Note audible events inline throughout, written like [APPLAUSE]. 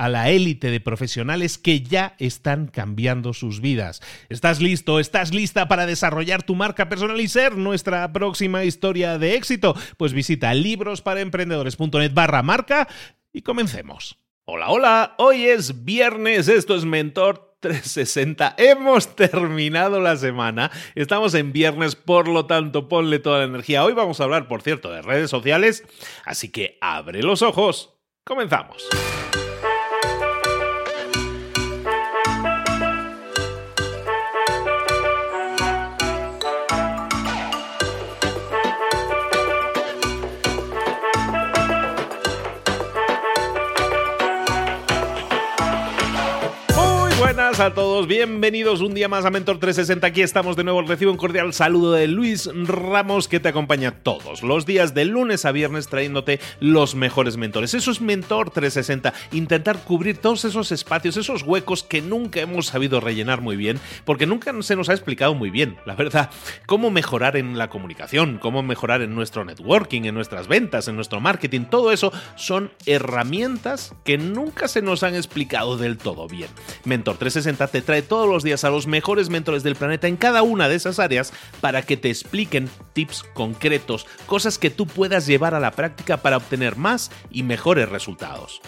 a la élite de profesionales que ya están cambiando sus vidas. ¿Estás listo? ¿Estás lista para desarrollar tu marca personal y ser nuestra próxima historia de éxito? Pues visita librosparaemprendedores.net barra marca y comencemos. Hola, hola, hoy es viernes, esto es Mentor 360. Hemos terminado la semana. Estamos en viernes, por lo tanto, ponle toda la energía. Hoy vamos a hablar, por cierto, de redes sociales, así que abre los ojos. Comenzamos. A todos, bienvenidos un día más a Mentor 360. Aquí estamos de nuevo. Recibo un cordial saludo de Luis Ramos que te acompaña todos los días de lunes a viernes trayéndote los mejores mentores. Eso es Mentor 360, intentar cubrir todos esos espacios, esos huecos que nunca hemos sabido rellenar muy bien, porque nunca se nos ha explicado muy bien, la verdad, cómo mejorar en la comunicación, cómo mejorar en nuestro networking, en nuestras ventas, en nuestro marketing. Todo eso son herramientas que nunca se nos han explicado del todo bien. Mentor 360 te trae todos los días a los mejores mentores del planeta en cada una de esas áreas para que te expliquen tips concretos, cosas que tú puedas llevar a la práctica para obtener más y mejores resultados.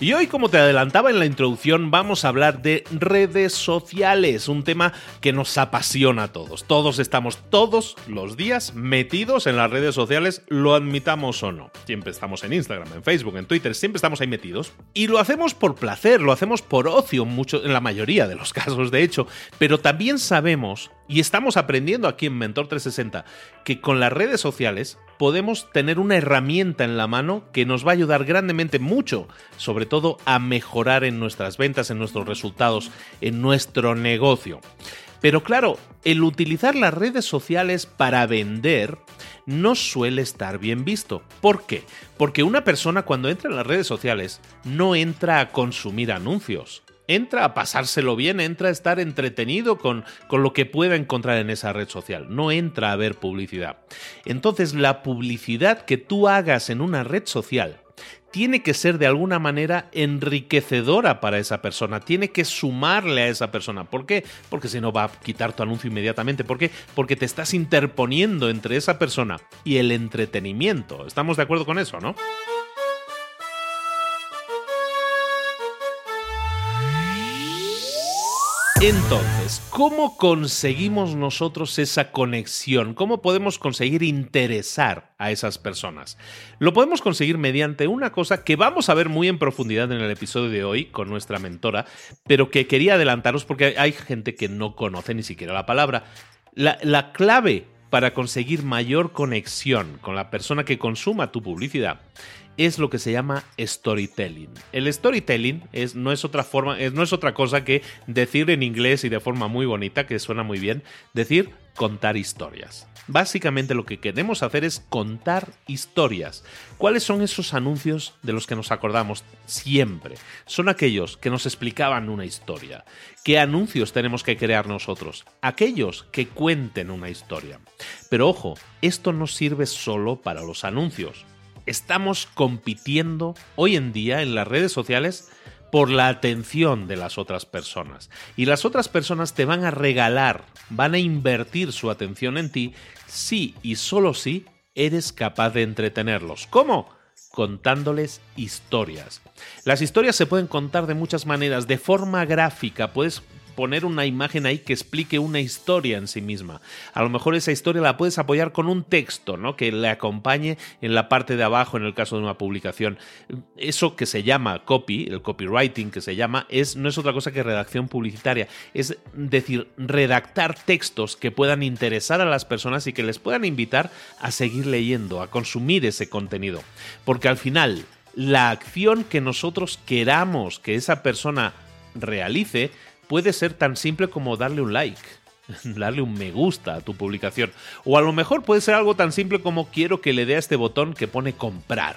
Y hoy, como te adelantaba en la introducción, vamos a hablar de redes sociales, un tema que nos apasiona a todos. Todos estamos todos los días metidos en las redes sociales, lo admitamos o no. Siempre estamos en Instagram, en Facebook, en Twitter, siempre estamos ahí metidos. Y lo hacemos por placer, lo hacemos por ocio, mucho, en la mayoría de los [LAUGHS] casos, de hecho. Pero también sabemos y estamos aprendiendo aquí en Mentor 360 que con las redes sociales podemos tener una herramienta en la mano que nos va a ayudar grandemente mucho, sobre todo a mejorar en nuestras ventas, en nuestros resultados, en nuestro negocio. Pero claro, el utilizar las redes sociales para vender no suele estar bien visto. ¿Por qué? Porque una persona cuando entra en las redes sociales no entra a consumir anuncios entra a pasárselo bien, entra a estar entretenido con, con lo que pueda encontrar en esa red social, no entra a ver publicidad. Entonces la publicidad que tú hagas en una red social tiene que ser de alguna manera enriquecedora para esa persona, tiene que sumarle a esa persona. ¿Por qué? Porque si no va a quitar tu anuncio inmediatamente. ¿Por qué? Porque te estás interponiendo entre esa persona y el entretenimiento. ¿Estamos de acuerdo con eso, no? Entonces, ¿cómo conseguimos nosotros esa conexión? ¿Cómo podemos conseguir interesar a esas personas? Lo podemos conseguir mediante una cosa que vamos a ver muy en profundidad en el episodio de hoy con nuestra mentora, pero que quería adelantaros porque hay gente que no conoce ni siquiera la palabra. La, la clave para conseguir mayor conexión con la persona que consuma tu publicidad es lo que se llama storytelling. El storytelling es, no, es otra forma, no es otra cosa que decir en inglés y de forma muy bonita, que suena muy bien, decir contar historias. Básicamente lo que queremos hacer es contar historias. ¿Cuáles son esos anuncios de los que nos acordamos siempre? Son aquellos que nos explicaban una historia. ¿Qué anuncios tenemos que crear nosotros? Aquellos que cuenten una historia. Pero ojo, esto no sirve solo para los anuncios. Estamos compitiendo hoy en día en las redes sociales por la atención de las otras personas. Y las otras personas te van a regalar, van a invertir su atención en ti si y solo si eres capaz de entretenerlos. ¿Cómo? contándoles historias. Las historias se pueden contar de muchas maneras, de forma gráfica, puedes poner una imagen ahí que explique una historia en sí misma. A lo mejor esa historia la puedes apoyar con un texto, ¿no? Que le acompañe en la parte de abajo en el caso de una publicación. Eso que se llama copy, el copywriting que se llama, es, no es otra cosa que redacción publicitaria. Es decir, redactar textos que puedan interesar a las personas y que les puedan invitar a seguir leyendo, a consumir ese contenido. Porque al final, la acción que nosotros queramos que esa persona realice puede ser tan simple como darle un like, [LAUGHS] darle un me gusta a tu publicación. O a lo mejor puede ser algo tan simple como quiero que le dé a este botón que pone comprar.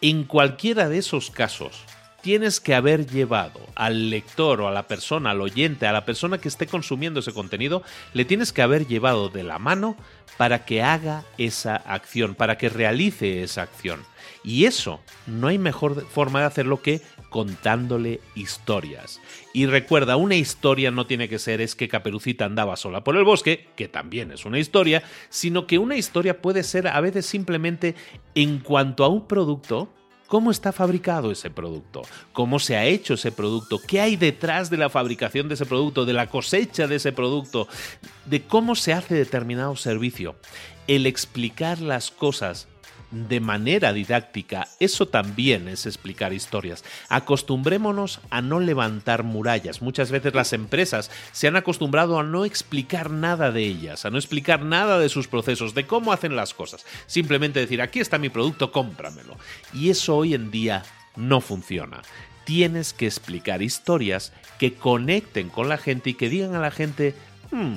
En cualquiera de esos casos, tienes que haber llevado al lector o a la persona, al oyente, a la persona que esté consumiendo ese contenido, le tienes que haber llevado de la mano para que haga esa acción, para que realice esa acción. Y eso no hay mejor forma de hacerlo que contándole historias. Y recuerda, una historia no tiene que ser es que Caperucita andaba sola por el bosque, que también es una historia, sino que una historia puede ser a veces simplemente en cuanto a un producto, cómo está fabricado ese producto, cómo se ha hecho ese producto, qué hay detrás de la fabricación de ese producto, de la cosecha de ese producto, de cómo se hace determinado servicio. El explicar las cosas de manera didáctica, eso también es explicar historias. Acostumbrémonos a no levantar murallas. Muchas veces las empresas se han acostumbrado a no explicar nada de ellas, a no explicar nada de sus procesos, de cómo hacen las cosas. Simplemente decir, aquí está mi producto, cómpramelo. Y eso hoy en día no funciona. Tienes que explicar historias que conecten con la gente y que digan a la gente, hmm,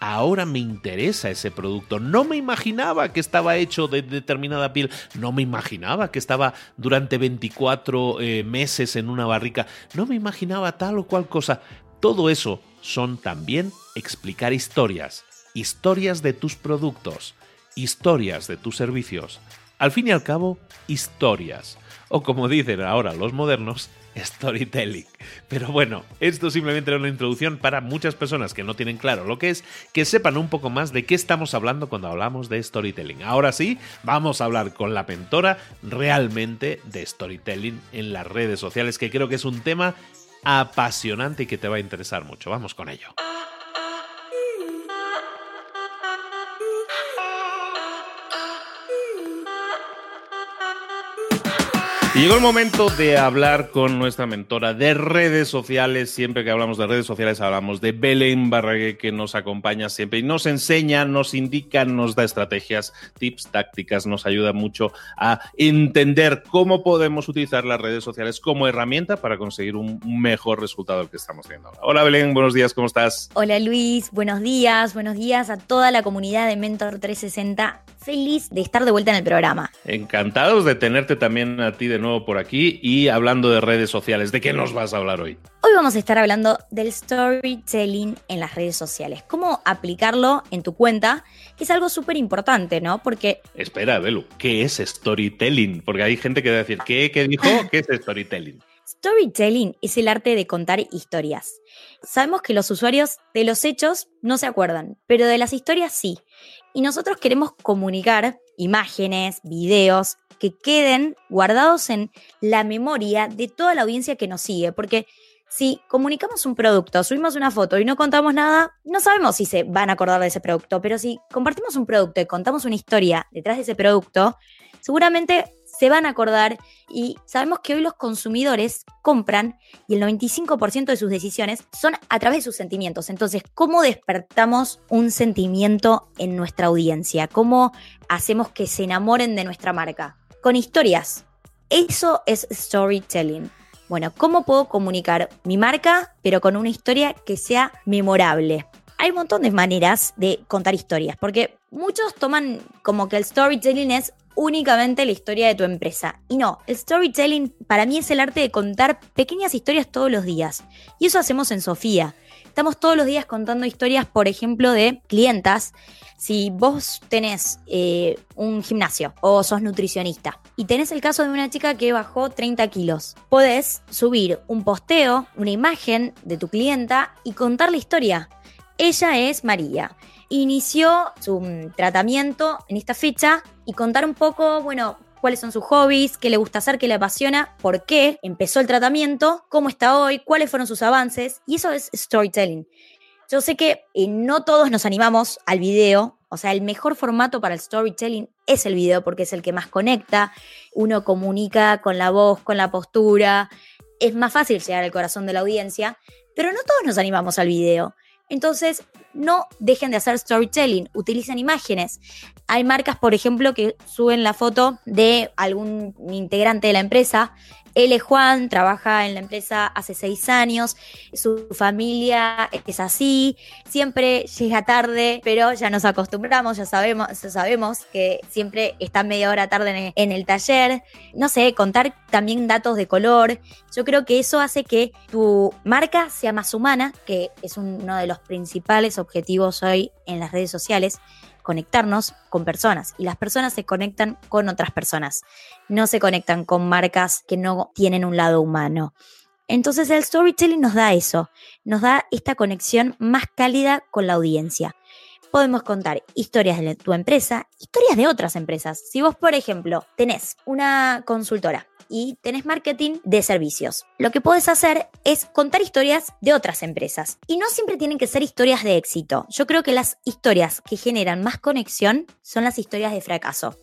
ahora me interesa ese producto. No me imaginaba que estaba hecho de determinada piel, no me imaginaba que estaba durante 24 eh, meses en una barrica, no me imaginaba tal o cual cosa. Todo eso son también explicar historias, historias de tus productos, historias de tus servicios. Al fin y al cabo, historias. O como dicen ahora los modernos, storytelling. Pero bueno, esto simplemente era una introducción para muchas personas que no tienen claro lo que es, que sepan un poco más de qué estamos hablando cuando hablamos de storytelling. Ahora sí, vamos a hablar con la mentora realmente de storytelling en las redes sociales, que creo que es un tema apasionante y que te va a interesar mucho. Vamos con ello. Y llegó el momento de hablar con nuestra mentora de redes sociales. Siempre que hablamos de redes sociales hablamos de Belén Barrague, que nos acompaña siempre y nos enseña, nos indica, nos da estrategias, tips, tácticas, nos ayuda mucho a entender cómo podemos utilizar las redes sociales como herramienta para conseguir un mejor resultado del que estamos viendo ahora. Hola Belén, buenos días, ¿cómo estás? Hola Luis, buenos días, buenos días a toda la comunidad de Mentor 360. Feliz de estar de vuelta en el programa. Encantados de tenerte también a ti de nuevo por aquí y hablando de redes sociales. ¿De qué nos vas a hablar hoy? Hoy vamos a estar hablando del storytelling en las redes sociales. Cómo aplicarlo en tu cuenta, que es algo súper importante, ¿no? Porque... Espera, Belu, ¿qué es storytelling? Porque hay gente que va a decir, ¿qué, qué dijo? ¿Qué es storytelling? Storytelling es el arte de contar historias. Sabemos que los usuarios de los hechos no se acuerdan, pero de las historias sí. Y nosotros queremos comunicar imágenes, videos, que queden guardados en la memoria de toda la audiencia que nos sigue, porque si comunicamos un producto, subimos una foto y no contamos nada, no sabemos si se van a acordar de ese producto, pero si compartimos un producto y contamos una historia detrás de ese producto, seguramente se van a acordar y sabemos que hoy los consumidores compran y el 95% de sus decisiones son a través de sus sentimientos. Entonces, ¿cómo despertamos un sentimiento en nuestra audiencia? ¿Cómo hacemos que se enamoren de nuestra marca? con historias. Eso es storytelling. Bueno, ¿cómo puedo comunicar mi marca, pero con una historia que sea memorable? hay un montón de maneras de contar historias, porque muchos toman como que el storytelling es únicamente la historia de tu empresa. Y no, el storytelling para mí es el arte de contar pequeñas historias todos los días. Y eso hacemos en Sofía. Estamos todos los días contando historias, por ejemplo, de clientas. Si vos tenés eh, un gimnasio o sos nutricionista y tenés el caso de una chica que bajó 30 kilos, podés subir un posteo, una imagen de tu clienta y contar la historia. Ella es María. Inició su mm, tratamiento en esta fecha y contar un poco, bueno, cuáles son sus hobbies, qué le gusta hacer, qué le apasiona, por qué empezó el tratamiento, cómo está hoy, cuáles fueron sus avances. Y eso es storytelling. Yo sé que eh, no todos nos animamos al video, o sea, el mejor formato para el storytelling es el video porque es el que más conecta, uno comunica con la voz, con la postura, es más fácil llegar al corazón de la audiencia, pero no todos nos animamos al video. Entonces, no dejen de hacer storytelling, utilicen imágenes. Hay marcas, por ejemplo, que suben la foto de algún integrante de la empresa es Juan, trabaja en la empresa hace seis años, su familia es así, siempre llega tarde, pero ya nos acostumbramos, ya sabemos, ya sabemos que siempre está media hora tarde en el taller. No sé, contar también datos de color. Yo creo que eso hace que tu marca sea más humana, que es uno de los principales objetivos hoy en las redes sociales conectarnos con personas y las personas se conectan con otras personas, no se conectan con marcas que no tienen un lado humano. Entonces el storytelling nos da eso, nos da esta conexión más cálida con la audiencia. Podemos contar historias de tu empresa, historias de otras empresas. Si vos, por ejemplo, tenés una consultora y tenés marketing de servicios. Lo que puedes hacer es contar historias de otras empresas. Y no siempre tienen que ser historias de éxito. Yo creo que las historias que generan más conexión son las historias de fracaso.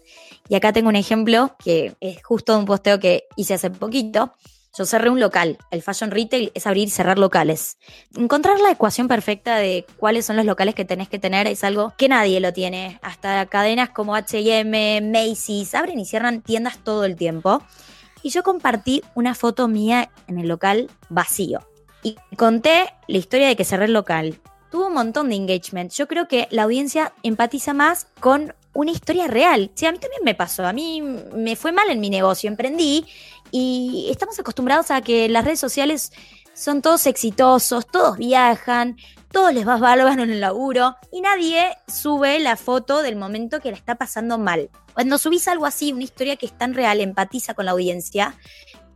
Y acá tengo un ejemplo que es justo un posteo que hice hace poquito. Yo cerré un local. El fashion retail es abrir y cerrar locales. Encontrar la ecuación perfecta de cuáles son los locales que tenés que tener es algo que nadie lo tiene. Hasta cadenas como HM, Macy's, abren y cierran tiendas todo el tiempo y yo compartí una foto mía en el local vacío. Y conté la historia de que cerré el local. Tuvo un montón de engagement. Yo creo que la audiencia empatiza más con una historia real. Sí, a mí también me pasó. A mí me fue mal en mi negocio. Emprendí y estamos acostumbrados a que las redes sociales son todos exitosos, todos viajan, todos les va bárbaro en el laburo y nadie sube la foto del momento que le está pasando mal. Cuando subís algo así, una historia que es tan real, empatiza con la audiencia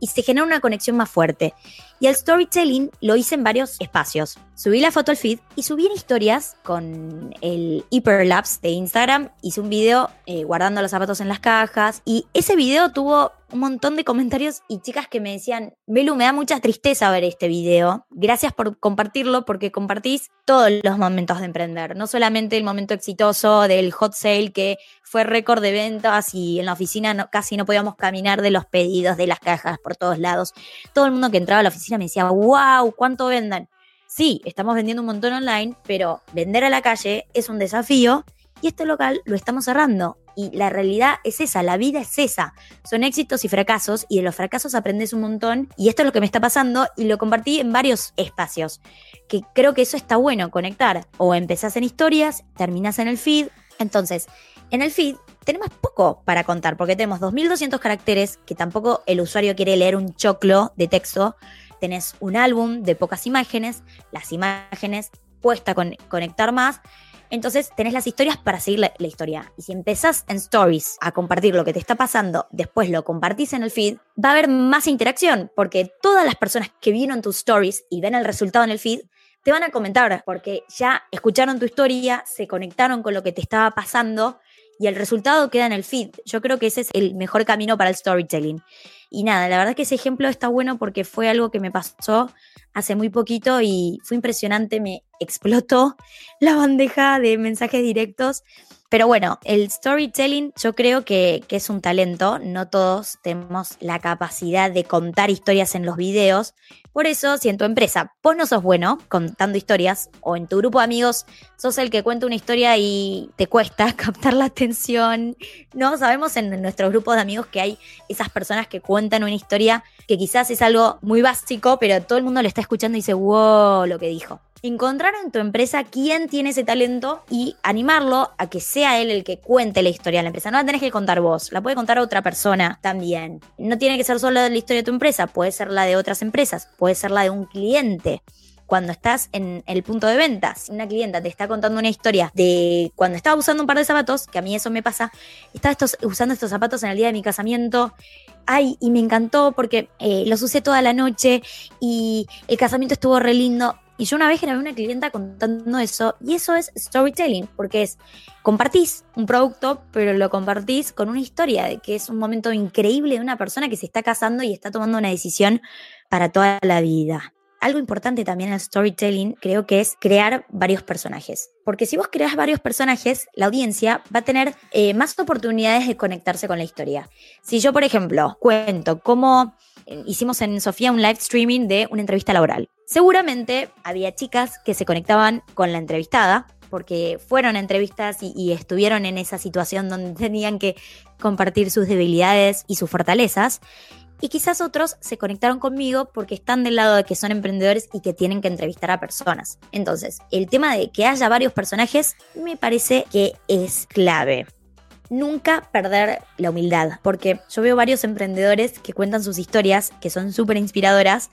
y se genera una conexión más fuerte. Y el storytelling lo hice en varios espacios. Subí la foto al feed y subí en historias con el Hyperlapse de Instagram. Hice un video eh, guardando los zapatos en las cajas y ese video tuvo un montón de comentarios y chicas que me decían, Belu, me da mucha tristeza ver este video. Gracias por compartirlo porque compartís todos los momentos de emprender, no solamente el momento exitoso del hot sale que fue récord de ventas y en la oficina casi no podíamos caminar de los pedidos de las cajas por todos lados. Todo el mundo que entraba a la oficina me decía, wow, ¿cuánto venden? Sí, estamos vendiendo un montón online, pero vender a la calle es un desafío y este local lo estamos cerrando. Y la realidad es esa, la vida es esa. Son éxitos y fracasos y de los fracasos aprendes un montón y esto es lo que me está pasando y lo compartí en varios espacios, que creo que eso está bueno, conectar. O empezás en historias, terminas en el feed. Entonces, en el feed tenemos poco para contar porque tenemos 2200 caracteres que tampoco el usuario quiere leer un choclo de texto. Tenés un álbum de pocas imágenes, las imágenes cuesta conectar más. Entonces tenés las historias para seguir la, la, historia. Y si empezás en stories a compartir lo que te está pasando, después lo compartís en el feed, va a haber más interacción, porque todas las personas que vieron tus stories y ven el resultado en el feed, te van a comentar, porque ya escucharon tu historia, se conectaron con lo que te estaba pasando y el resultado queda en el feed. Yo creo que ese es el mejor camino para el storytelling. Y nada, la verdad que ese ejemplo está bueno porque fue algo que me pasó hace muy poquito y fue impresionante, me [LAUGHS] explotó la bandeja de mensajes directos pero bueno, el storytelling yo creo que, es un talento, no todos tenemos la capacidad de contar historias en los videos. Por eso, si en tu empresa vos no sos bueno contando historias o en tu grupo de amigos sos el que cuenta una historia y te cuesta [LAUGHS] captar la atención, no sabemos en nuestros grupos de amigos que hay esas personas que cuentan una historia que quizás es algo muy básico, pero todo el mundo le está escuchando y dice, wow, lo que dijo. Encontrar en tu empresa quién tiene ese talento y animarlo a que sea él el que cuente la historia de la empresa. No la tenés que contar vos, la puede contar otra persona también. No tiene que ser solo la historia de tu empresa, puede ser la de otras empresas, puede ser la de un cliente cuando estás en el punto de ventas, una clienta te está contando una historia de cuando estaba usando un par de zapatos, que a mí eso me pasa, estaba usando estos zapatos en el día de mi casamiento, ay, y me encantó porque eh, los usé toda la noche y el casamiento estuvo re lindo. Y yo una vez grabé una clienta contando eso, y eso es storytelling, porque es compartís un producto, pero lo compartís con una historia de que es un momento increíble de una persona que se está casando y está tomando una decisión para toda la vida. Algo importante también en el storytelling creo que es crear varios personajes. Porque si vos creas varios personajes, la audiencia va a tener eh, más oportunidades de conectarse con la historia. Si yo, por ejemplo, cuento cómo hicimos en Sofía un live streaming de una entrevista laboral, seguramente había chicas que se conectaban con la entrevistada porque fueron a entrevistas y, y, estuvieron en esa situación donde [LAUGHS] tenían que compartir sus debilidades y sus fortalezas. Y quizás otros se conectaron conmigo porque están del lado de que son emprendedores y que tienen que entrevistar a personas. Entonces, el tema de que haya varios personajes me parece que es clave nunca perder la humildad, porque yo veo varios emprendedores que cuentan sus historias, que son súper inspiradoras,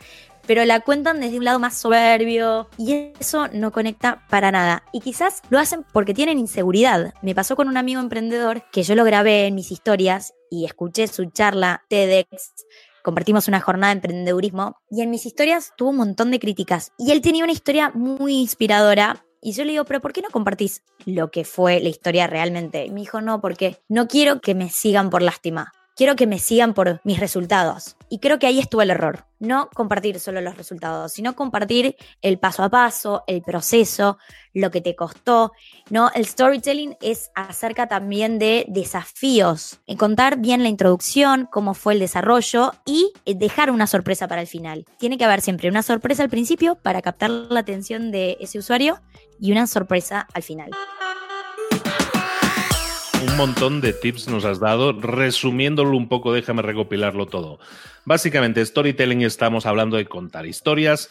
pero la cuentan desde un lado más soberbio y eso no conecta para nada. Y quizás lo hacen porque tienen inseguridad. Me pasó con un amigo emprendedor que yo lo grabé en mis historias y escuché su charla TEDx compartimos una jornada de emprendedurismo y en mis historias tuvo un montón de críticas. Y él tenía una historia muy inspiradora. Y yo le digo, pero ¿por qué no compartís lo que fue la historia realmente? Y me dijo, no, porque no quiero que me sigan por lástima quiero que me sigan por mis resultados. Y creo que ahí estuvo el error. No compartir solo los resultados, sino compartir el paso a paso, el proceso, lo que te costó. ¿no? El storytelling es acerca también de desafíos, en contar bien la introducción, cómo fue el desarrollo y dejar una sorpresa para el final. Tiene que haber siempre una sorpresa al principio para captar la atención de ese usuario y una sorpresa al final montón de tips nos has dado. Resumiéndolo un poco, déjame recopilarlo todo. Básicamente, storytelling estamos hablando de contar historias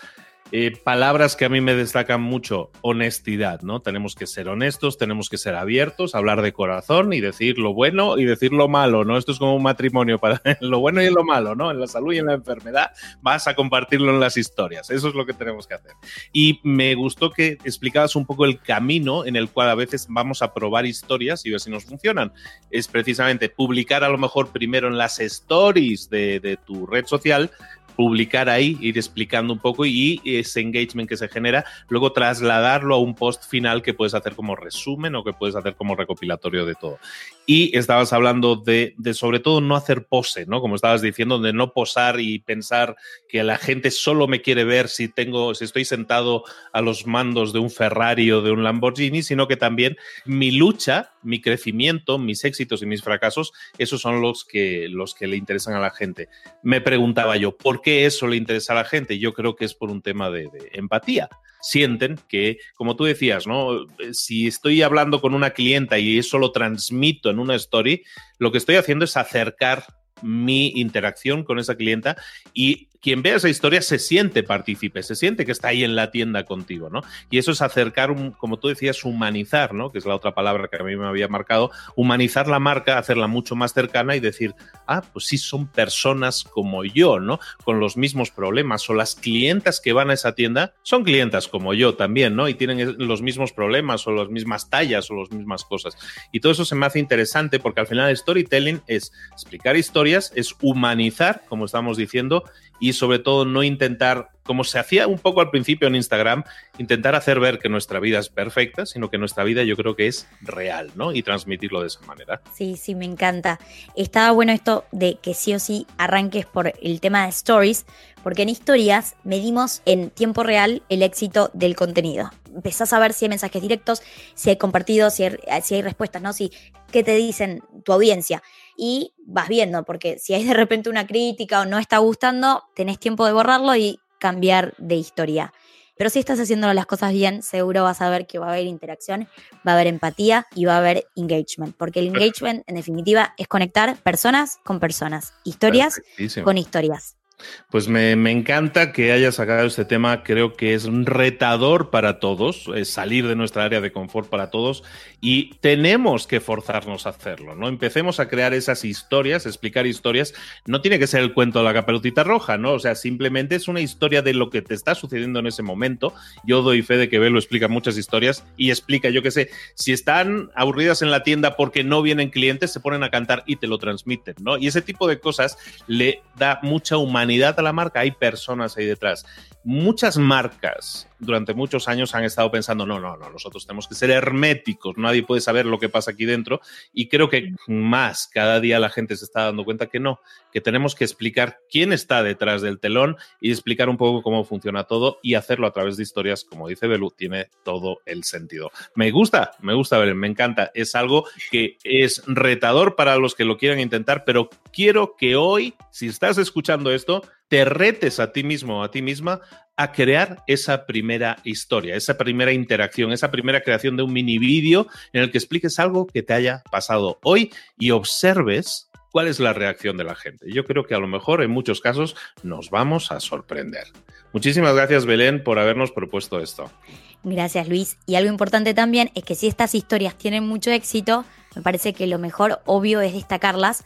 eh, palabras que a mí me destacan mucho, honestidad, ¿no? Tenemos que ser honestos, tenemos que ser abiertos, hablar de corazón y decir lo bueno y decir lo malo, ¿no? Esto es como un matrimonio, para [LAUGHS] lo bueno y lo malo, ¿no? En la salud y en la enfermedad vas a compartirlo en las historias, eso es lo que tenemos que hacer. Y me gustó que explicabas un poco el camino en el cual a veces vamos a probar historias y ver si nos funcionan. Es precisamente publicar a lo mejor primero en las stories de, de tu red social, publicar ahí, ir explicando un poco y ese engagement que se genera, luego trasladarlo a un post final que puedes hacer como resumen o que puedes hacer como recopilatorio de todo. Y estabas hablando de, sobre todo no hacer pose, ¿no? Como estabas diciendo, de no posar y pensar que la gente solo me quiere ver si tengo, si estoy sentado a los mandos de un Ferrari o de un Lamborghini, sino que también mi lucha, mi crecimiento, mis éxitos y mis fracasos, esos son los que, los que le interesan a la gente. Me preguntaba yo, ¿por qué eso le interesa a la gente? Yo creo que es por un tema de, empatía. Sienten que, como tú decías, ¿no? Si estoy hablando con una clienta y eso lo transmito en una story, lo que estoy haciendo es acercar mi interacción con esa clienta y quien vea esa historia se siente partícipe, se siente que está ahí en la tienda contigo, ¿no? Y eso es acercar, como tú decías, humanizar, ¿no? Que es la otra palabra que a mí me había marcado, humanizar la marca, hacerla mucho más cercana y decir, ah, pues sí, son personas como yo, ¿no? Con los mismos problemas, o las clientas que van a esa tienda son clientas como yo también, ¿no? Y tienen los mismos problemas, o las mismas tallas, o las mismas cosas. Y todo eso se me hace interesante porque al final el storytelling es explicar historias, es humanizar, como estamos diciendo, y sobre todo no intentar, como se hacía un poco al principio en Instagram, intentar hacer ver que nuestra vida es perfecta, sino que nuestra vida yo creo que es real, ¿no? Y transmitirlo de esa manera. Sí, sí, me encanta. Estaba bueno esto de que sí o sí arranques por el tema de stories, porque en historias medimos en tiempo real el éxito del contenido. Empezás a ver si hay mensajes directos, si hay compartidos, si hay, si hay respuestas, ¿no? Si, ¿Qué te dicen tu audiencia? Y vas viendo, porque si hay de repente una crítica o no está gustando, tenés tiempo de borrarlo y cambiar de historia. Pero si estás haciendo las cosas bien, seguro vas a ver que va a haber interacción, va a haber empatía y va a haber engagement. Porque el engagement, en definitiva, es conectar personas con personas, historias con historias. Pues me, encanta que hayas sacado este tema, creo que es un retador para todos, es salir de nuestra área de confort para todos y tenemos que forzarnos a hacerlo, ¿no? Empecemos a crear esas historias, explicar historias, no tiene que ser el cuento de la capelutita roja, ¿no? O sea, simplemente es una historia de lo que te está sucediendo en ese momento. Yo doy fe de que Belo explica muchas historias y explica, yo qué sé, si están aburridas en la tienda porque no vienen clientes, se ponen a cantar y te lo transmiten, ¿no? Y ese tipo de cosas le da mucha humanidad a la marca, hay personas ahí detrás. Muchas marcas durante muchos años han estado pensando, no, no, no, nosotros tenemos que ser herméticos, nadie puede saber lo que pasa aquí dentro y creo que más cada día la gente se está dando cuenta que no, que tenemos que explicar quién está detrás del telón y explicar un poco cómo funciona todo y hacerlo a través de historias, como dice Belu, tiene todo el sentido. Me gusta, me gusta me encanta, es algo que es retador para los que lo quieran intentar, pero quiero que hoy, si estás escuchando esto, te retes a ti mismo o a ti misma a crear esa primera historia, esa primera interacción, esa primera creación de un mini vídeo en el que expliques algo que te haya pasado hoy y observes cuál es la reacción de la gente. Yo creo que a lo mejor en muchos casos nos vamos a sorprender. Muchísimas gracias Belén por habernos propuesto esto. Gracias Luis. Y algo importante también es que si estas historias tienen mucho éxito, me parece que lo mejor, obvio, es destacarlas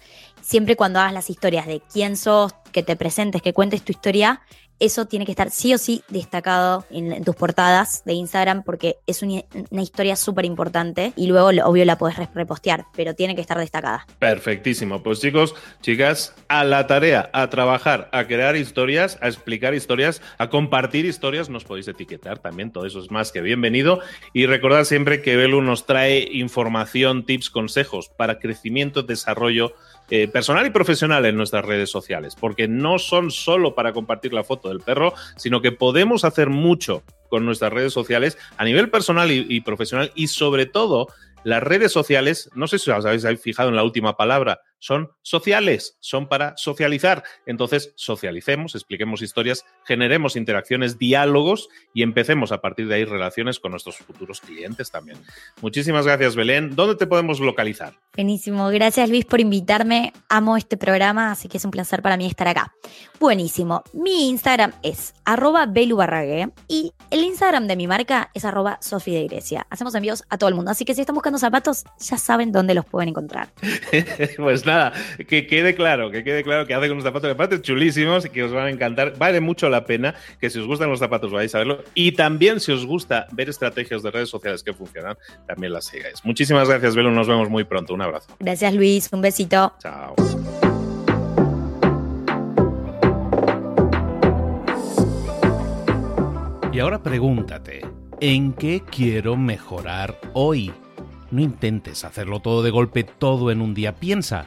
siempre cuando hagas las historias de quién sos, que te presentes, que cuentes tu historia, eso tiene que estar sí o sí destacado en, tus portadas de Instagram porque es una, historia súper importante y luego, obvio, la puedes repostear, pero tiene que estar destacada. Perfectísimo. Pues chicos, chicas, a la tarea, a trabajar, a crear historias, a explicar historias, a compartir historias. Nos podéis etiquetar también, todo eso es más que bienvenido. Y recordad siempre que Belu nos trae información, tips, consejos para crecimiento, desarrollo eh, personal y profesional en nuestras redes sociales, porque no son solo para compartir la foto del perro, sino que podemos hacer mucho con nuestras redes sociales a nivel personal y profesional y sobre todo las redes sociales, no sé si os habéis fijado en la última palabra, son sociales, son para socializar. Entonces, socialicemos, expliquemos historias, generemos interacciones, diálogos y empecemos a partir de ahí relaciones con nuestros futuros clientes también. Muchísimas gracias, Belén. ¿Dónde te podemos localizar? Buenísimo. Gracias, Luis, por invitarme. Amo este programa, así que es un placer para mí estar acá. Buenísimo. Mi Instagram es arroba belubarrague y el Instagram de mi marca es arroba Sofía de Grecia. Hacemos envíos a todo el mundo, así que si están buscando zapatos, ya saben dónde los pueden encontrar. [LAUGHS] pues nada, que quede claro, que quede claro que hace con unos zapatos de zapatos chulísimos y que os van a encantar. Vale mucho la pena que si os gustan los zapatos vais a verlo. Y también si os gusta ver estrategias de redes sociales que funcionan, también las sigáis. Muchísimas gracias, Velo. Nos vemos muy pronto. Un abrazo. Gracias, Luis. Un besito. Chao. Y ahora pregúntate, ¿en qué quiero mejorar hoy? No intentes hacerlo todo de golpe, todo en un día. Piensa,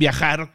viajar